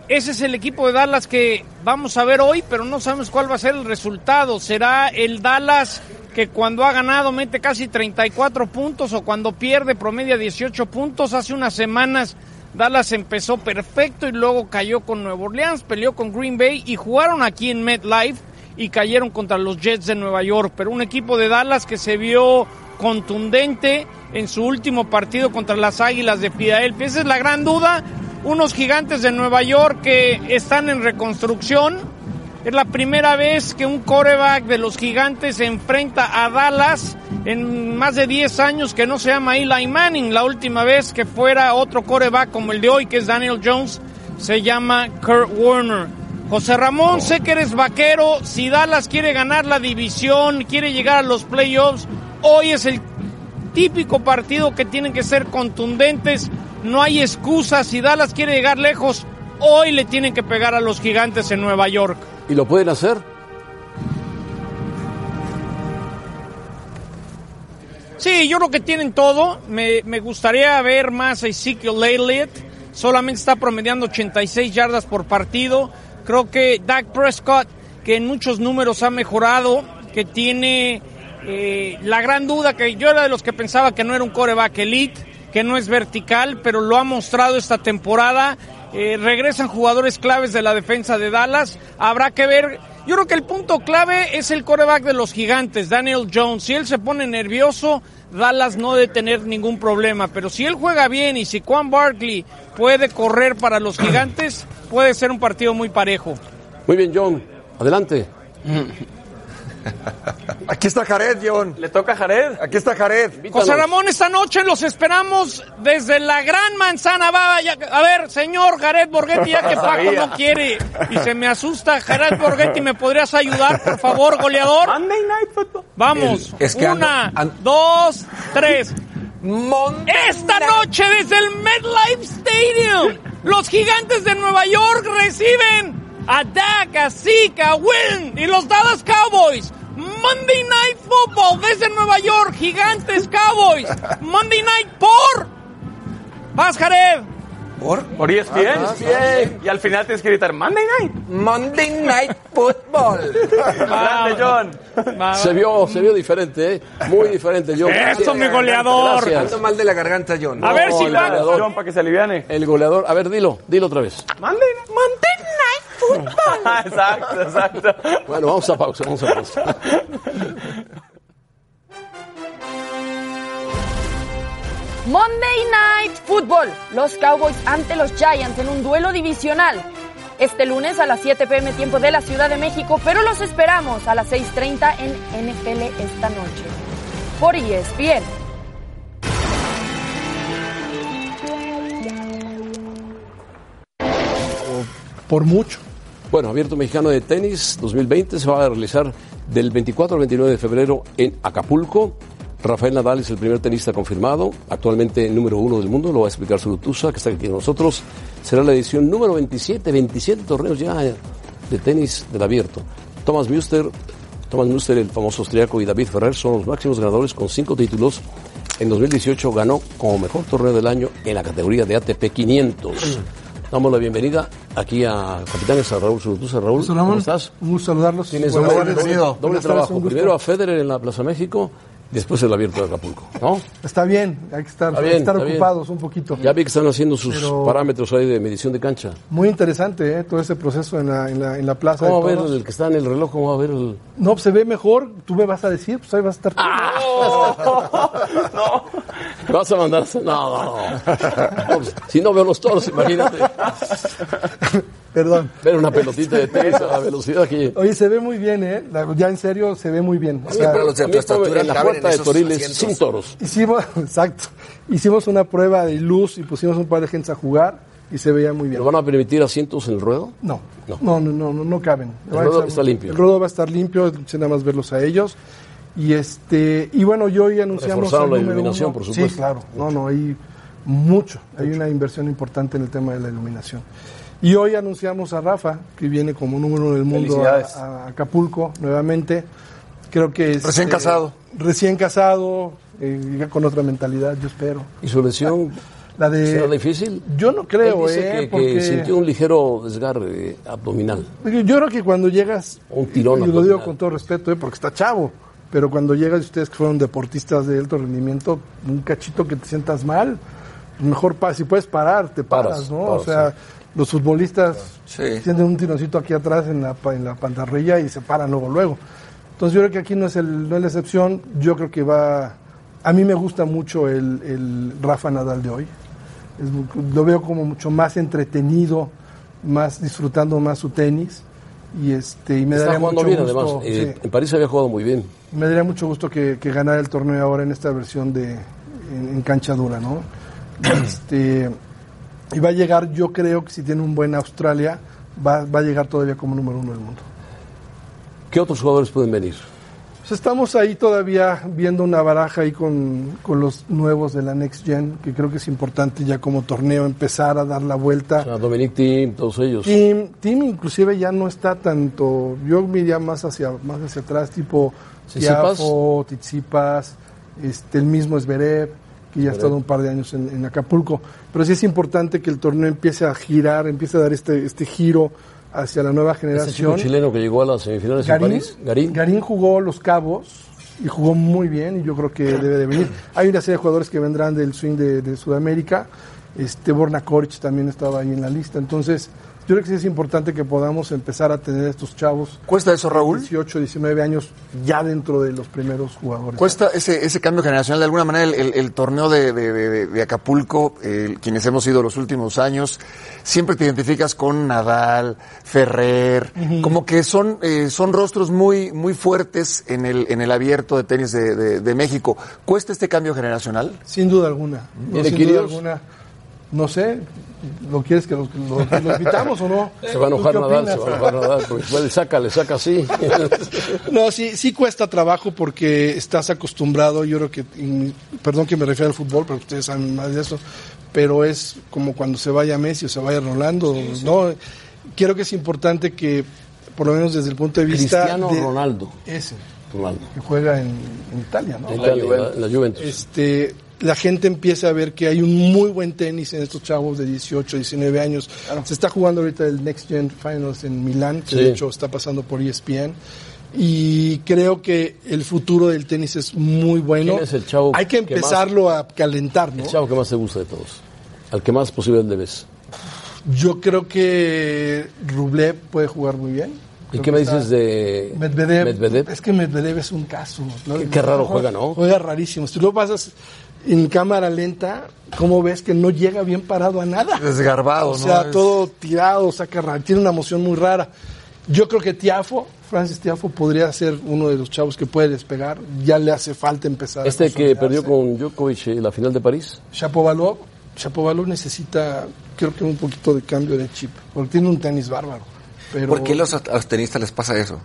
Ese es el equipo de Dallas que vamos a ver hoy, pero no sabemos cuál va a ser el resultado. ¿Será el Dallas que cuando ha ganado mete casi 34 puntos o cuando pierde promedia 18 puntos? Hace unas semanas Dallas empezó perfecto y luego cayó con Nueva Orleans, peleó con Green Bay y jugaron aquí en MetLife y cayeron contra los Jets de Nueva York. Pero un equipo de Dallas que se vio contundente en su último partido contra las Águilas de Filadelfia. Esa es la gran duda. Unos gigantes de Nueva York que están en reconstrucción. Es la primera vez que un coreback de los gigantes se enfrenta a Dallas en más de 10 años que no se llama Eli Manning. La última vez que fuera otro coreback como el de hoy, que es Daniel Jones, se llama Kurt Warner. José Ramón, sé que eres vaquero. Si Dallas quiere ganar la división, quiere llegar a los playoffs, hoy es el típico partido que tienen que ser contundentes. No hay excusas. Si Dallas quiere llegar lejos, hoy le tienen que pegar a los gigantes en Nueva York. ¿Y lo pueden hacer? Sí, yo creo que tienen todo. Me, me gustaría ver más a Ezekiel Elliott. Solamente está promediando 86 yardas por partido. Creo que Dak Prescott, que en muchos números ha mejorado, que tiene eh, la gran duda, que yo era de los que pensaba que no era un coreback elite, que no es vertical, pero lo ha mostrado esta temporada. Eh, regresan jugadores claves de la defensa de Dallas. Habrá que ver. Yo creo que el punto clave es el coreback de los gigantes, Daniel Jones. Si él se pone nervioso, Dallas no debe tener ningún problema. Pero si él juega bien y si Juan Barkley puede correr para los gigantes, puede ser un partido muy parejo. Muy bien, John. Adelante. <laughs> <laughs> Aquí está Jared, John. Le toca a Jared. Aquí está Jared. José Ramón, esta noche los esperamos desde la Gran Manzana. Vaya, a ver, señor Jared Borghetti, ya que <laughs> Paco no quiere y se me asusta. Jared Borghetti, ¿me podrías ayudar, por favor, goleador? Monday Night Football. Vamos, El- es que una, ando- an- dos, tres. Monday Esta Night. noche desde el MetLife Stadium, los gigantes de Nueva York reciben a Dak, a Zeke, a Will y los Dallas Cowboys. Monday Night Football desde Nueva York, gigantes Cowboys. Monday Night por... Vas, Jared. ¿Por? Por ESPN. Y al final tienes que gritar Monday Night. Monday Night Football. <laughs> Grande, John. Se vio, se vio diferente, ¿eh? Muy diferente. Yo, Eso, mi goleador. Gracias. Ando mal de la garganta, John. A ver si va. John, para que se aliviane. El goleador. A ver, dilo, dilo otra vez. Monday <laughs> Exacto, exacto. Bueno, vamos a pausa, vamos a pausa. Monday Night Football. Los Cowboys ante los Giants en un duelo divisional. Este lunes a las 7 pm tiempo de la Ciudad de México, pero los esperamos a las 6.30 en NFL esta noche. Por ESPN. Por mucho. Bueno, Abierto Mexicano de Tenis 2020 se va a realizar del 24 al 29 de febrero en Acapulco. Rafael Nadal es el primer tenista confirmado, actualmente número uno del mundo, lo va a explicar Surutusa, que está aquí con nosotros. Será la edición número 27, 27 torneos ya de tenis del Abierto. Thomas Müster, Thomas Müster, el famoso austriaco, y David Ferrer son los máximos ganadores con cinco títulos. En 2018 ganó como mejor torneo del año en la categoría de ATP 500. Damos la bienvenida aquí a Capitanes, a Raúl Surutusa. Raúl, ¿cómo estás? Un gusto saludarlos. Tienes doble, doble- doble trabajo. Primero a Federer en la Plaza México, después el abierto de Acapulco, ¿no? Está bien, hay que estar, bien, estar está bien. ocupados un poquito. Ya vi que están haciendo sus Pero- parámetros ahí de medición de cancha. Muy interesante ¿eh? todo ese proceso en la, en la, en la plaza. de ¿Cómo va a ver el que está en el reloj? ¿Cómo va a ver el...? No, pues, se ve mejor, tú me vas a decir, pues ahí vas a estar. tú. <laughs> ¿Me vas a mandar? No, no, no. No, <laughs> pues, si no veo los toros, imagínate. Perdón. Ver una pelotita de tenis a la velocidad que... Oye, se ve muy bien, ¿eh? La- Ya en serio, se ve muy bien. O sea, pero los de tu estatura en la puerta en de Toriles asientos. sin toros. Hicimos, <laughs> exacto. Hicimos una prueba de luz y pusimos un par de gente a jugar y se veía muy bien. ¿Pero van a permitir asientos en el ruedo? No, No. no, no, no, no, no caben. El ruedo está limpio. El ruedo va a estar limpio, nada más verlos a ellos. Y este, y bueno, yo hoy anunciamos Reforzaron al la número iluminación, uno. por supuesto. Sí, claro. No, no, hay mucho. Hay una inversión importante en el tema de la iluminación. Y hoy anunciamos a Rafa, que viene como número uno del mundo a, Acapulco nuevamente. Creo que es, Recién eh, casado. Recién casado, eh, con otra mentalidad, yo espero. ¿Y su lesión La de será difícil? Yo no creo, Él dice eh, que, que porque- sintió un ligero desgarre abdominal. Yo creo que cuando llegas, Un tirón y lo digo con todo respeto, eh, porque está chavo, pero cuando llegas, ustedes que fueron deportistas de alto rendimiento, un cachito que te sientas mal, mejor pa- si puedes parar, te paras, Paras, ¿no? paras, o sea, los futbolistas Sí. sienten un tironcito aquí atrás en la, en la pantarrilla y se paran luego, luego. Entonces yo creo que aquí no es, el, no es la excepción, yo creo que va... A mí me gusta mucho el, el Rafa Nadal de hoy. Es lo veo como mucho más entretenido, más disfrutando más su tenis y este y me Está daría mucho bien, gusto, además. Eh, sí, En París había jugado muy bien. me daría mucho gusto que, que ganara el torneo ahora en esta versión de en, en cancha dura, ¿no? <clears throat> Este y va a llegar, yo creo que si tiene un buen Australia va, va a llegar todavía como número uno del mundo. ¿Qué otros jugadores pueden venir? Pues estamos ahí todavía viendo una baraja ahí con, con los nuevos de la Next Gen, que creo que es importante ya como torneo empezar a dar la vuelta. O sea, Dominic Thiem, todos ellos. Team, Team inclusive ya no está tanto, yo me iría más hacia, más hacia atrás, tipo. Tiafo, Tizipas, este, el mismo Zverev, que ya ha estado un par de años en, en Acapulco. Pero sí es importante que el torneo empiece a girar, empiece a dar este, este giro hacia la nueva Ese generación. chileno que llegó a las semifinales en Garín, París. Garín. Garín jugó Los Cabos y jugó muy bien y yo creo que debe de venir. Hay una serie de jugadores que vendrán del swing de, de Sudamérica. Este Borna Koric también estaba ahí en la lista. Entonces, yo creo que sí es importante que podamos empezar a tener estos chavos. ¿Cuesta eso, Raúl? 18, 19 años ya dentro de los primeros jugadores. Cuesta ese, ese cambio generacional, de alguna manera el, el- el torneo de, de- de- de Acapulco, eh, quienes hemos ido los últimos años, siempre te identificas con Nadal, Ferrer, como que son, eh, son rostros muy, muy fuertes en el, en el abierto de tenis de, México. ¿Cuesta este cambio generacional? Sin duda alguna. No, ¿Viene sin duda alguna. No sé, ¿lo quieres que los, invitamos o no? Se va a ¿Tú enojar Nadal, se va a enojar Nadal. Porque después le saca, le saca así. <laughs> No, sí, sí cuesta trabajo porque estás acostumbrado, yo creo que, perdón que me refiero al fútbol, pero ustedes saben más de eso, pero es como cuando se vaya Messi o se vaya Rolando, ¿no? Quiero que es importante que, por lo menos desde el punto de vista Cristiano de Ronaldo. ese, Ronaldo. que juega en, en Italia, ¿no? En la Juventus. Este, la gente empiece a ver que hay un muy buen tenis en estos chavos de 18, 19 años. Se está jugando ahorita el Next Gen Finals en Milán, que Sí. de hecho está pasando por ESPN. Y creo que el futuro del tenis es muy bueno. ¿Quién es el chavo Hay que que más- empezarlo a calentar, ¿no? El chavo que más te gusta de todos. Al que más posible le ves. Yo creo que Rublev puede jugar muy bien. ¿Y qué me dices de Medvedev, Medvedev? Es que Medvedev es un caso. ¿no? Qué- qué raro juega, ¿no? Juega rarísimo. Si lo pasas en cámara lenta, ¿cómo ves que no llega bien parado a nada? Desgarbado, O sea, ¿no? Es- todo tirado, saca tiene una emoción muy rara. Yo creo que Tiafo, Francis Tiafo, podría ser uno de los chavos que puede despegar. Ya le hace falta empezar. a Este que perdió con Djokovic en la final de París. Shapovalov, Shapovalov necesita, creo que un poquito de cambio de chip, porque tiene un tenis bárbaro. Pero ¿Por qué a los tenistas les pasa eso?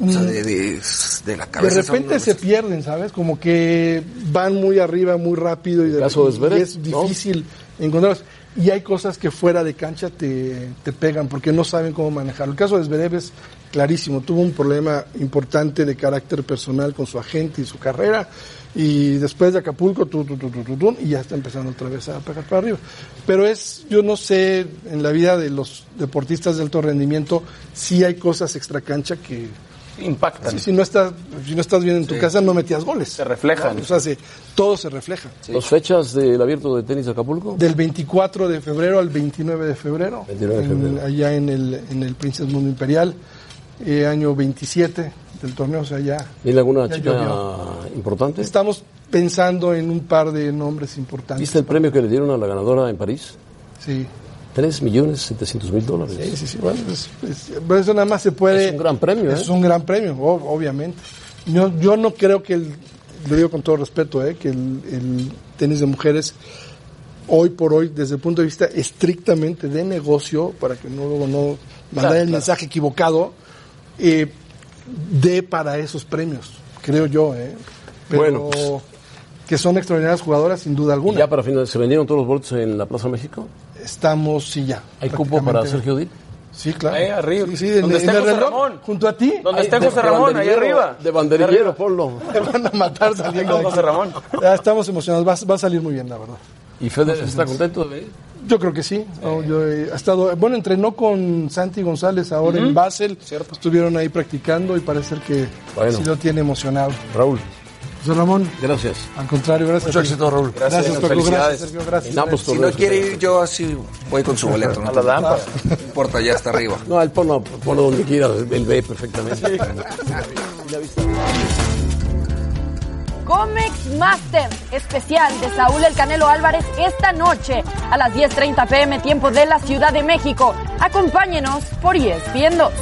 O sea, de, de- de la de cabeza. son repente se pierden, ¿sabes? Como que van muy arriba, muy rápido y, de, caso de y Zverev, es ¿no? difícil encontrarlos. Y hay cosas que fuera de cancha te, te pegan porque no saben cómo manejarlo. El caso de Zverev es clarísimo. Tuvo un problema importante de carácter personal con su agente y su carrera. Y después de Acapulco, tu, tu, tu, tu, tu, tu, y ya está empezando otra vez a pegar para arriba. Pero es, yo no sé, en la vida de los deportistas de alto rendimiento, sí hay cosas extra cancha que, Impactan. Sí, si no estás, si no estás bien en tu casa, no metías goles. Se reflejan. ¿no? O sea, se- todo se refleja. ¿Dos fechas del abierto de tenis de Acapulco? Del 24 de febrero al 29 de febrero. 29 de en- febrero. allá en el, en el Princess Mundo Imperial. eh, año 27 del torneo, o sea, ya. ¿Tiene alguna ya chica llovió. importante? Estamos pensando en un par de nombres importantes. ¿Viste el premio que le dieron a la ganadora en París? Sí. 3 millones 700 mil dólares. Sí, sí, sí. Bueno, es- es- pero eso nada más se puede. Es un gran premio, ¿eh? Es un gran premio, obviamente. Yo, yo no creo que el, lo digo con todo respeto, ¿eh? que el, el tenis de mujeres hoy por hoy, desde el punto de vista estrictamente de negocio, para que no luego no mandar Claro, el claro. mensaje equivocado, eh, dé para esos premios, creo yo, ¿eh? Pero Bueno, pues. que son extraordinarias jugadoras, sin duda ¿Y alguna. ya para final, ¿se vendieron todos los boletos en la Plaza México? Estamos, sí, ya. ¿Hay cupo para. Sergio Dip? Sí, claro. Ahí arriba. Sí, Donde en el José reloj, Ramón. junto a ti. Donde te- José Ramón, ahí arriba. De banderillero, ponlo. <laughs> Te van a matar saliendo José. Ramón. Ya estamos emocionados, va, va a salir muy bien, la verdad. ¿Y Federer está contento de venir? Yo creo que sí. No, yo he ha estado, bueno, entrenó con Santi González ahora en Basel. Estuvieron ahí practicando y parece ser que Bueno. sí lo tiene emocionado. Raúl, José Ramón, gracias. al contrario, gracias. Mucho éxito, Raúl. Gracias, Gracias, Paco, gracias, felicidades. Sergio, gracias. Ambos Si no quiere ir, yo así voy con su boleto. No, A la lámpara. no importa, ya está arriba. No, él ponlo, ponlo donde quiera, él ve perfectamente. Comex Master especial de Saúl El Canelo Álvarez esta noche a las 10.30 pm tiempo de la Ciudad de México. Acompáñenos por ESPN 2.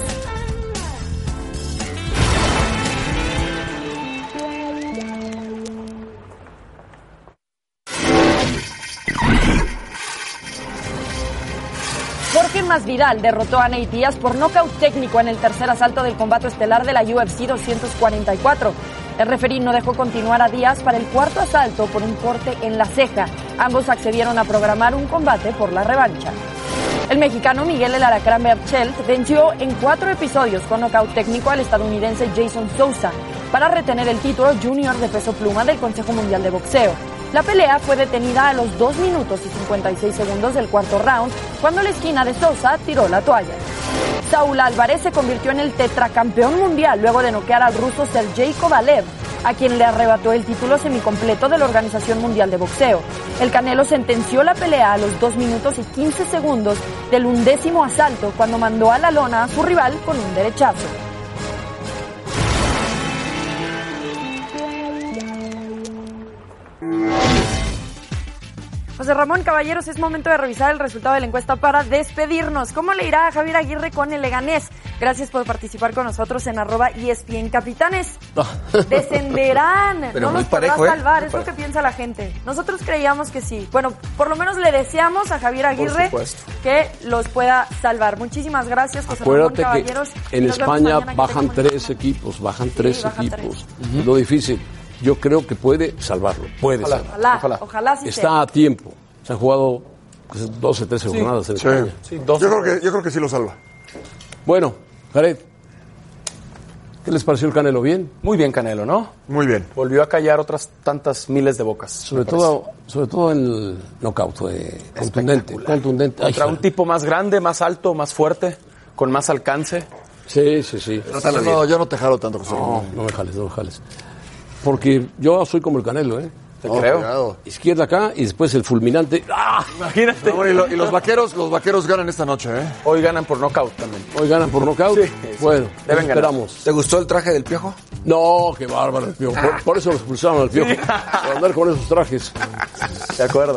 Masvidal derrotó a Nate Diaz por nocaut técnico en el tercer asalto del combate estelar de la UFC 244. El referí no dejó continuar a Díaz para el cuarto asalto por un corte en la ceja. Ambos accedieron a programar un combate por la revancha. El mexicano Miguel El Aracrán Berchelt venció en cuatro episodios con nocaut técnico al estadounidense Jason Sousa para retener el título junior de peso pluma del Consejo Mundial de Boxeo. La pelea fue detenida a los 2 minutos y 56 segundos del cuarto round cuando la esquina de Sousa tiró la toalla. Saúl Álvarez se convirtió en el tetracampeón mundial luego de noquear al ruso Sergey Kovalev, a quien le arrebató el título semicompleto de la Organización Mundial de Boxeo. El Canelo sentenció la pelea a los 2 minutos y 15 segundos del undécimo asalto cuando mandó a la lona a su rival con un derechazo. José Ramón Caballeros, es momento de revisar el resultado de la encuesta para despedirnos. ¿Cómo le irá a Javier Aguirre con el Leganés? Gracias por participar con nosotros en arroba ESPN Capitanes. <laughs> Descenderán, Pero no los podrá parejo, ¿eh? salvar, es lo que piensa la gente. Nosotros creíamos que sí. Bueno, por lo menos le deseamos a Javier Aguirre que los pueda salvar. Muchísimas gracias, José Ramón Acuérdate que Caballeros. y en nos España bajan tres equipos, bajan tres bajan equipos. Lo difícil, yo creo que puede salvarlo, puede salvarlo. Ojalá, Ojalá. ojalá, sí sea. Está a tiempo. Se han jugado pues, 12, 13 jornadas en Sí. España. Sí, Yo creo que, yo creo que sí lo salva. Bueno, Jared, ¿Qué les pareció el Canelo? ¿Bien? Muy bien Canelo, ¿no? Muy bien. Volvió a callar otras tantas miles de bocas. Sobre todo, sobre todo en el knockout, fue contundente, contundente. Ay, Contra un tipo más grande, más alto, más fuerte, con más alcance. Sí, sí, sí. Yo no, yo no te jalo tanto, José No, no me jales, no me jales. Porque yo soy como el Canelo, ¿eh? Te No, creo. cuidado. Izquierda acá y después el fulminante. ¡Ah! Imagínate. No, y, lo- y los vaqueros, los vaqueros ganan esta noche, ¿eh? Hoy ganan por knockout también. Hoy ganan por nocaut. Sí, sí. Bueno, Deben ganar. esperamos. ¿Te gustó el traje del piojo? No, qué bárbaro el piojo. Por, por eso lo expulsaron al piojo. Por andar con esos trajes. De acuerdo.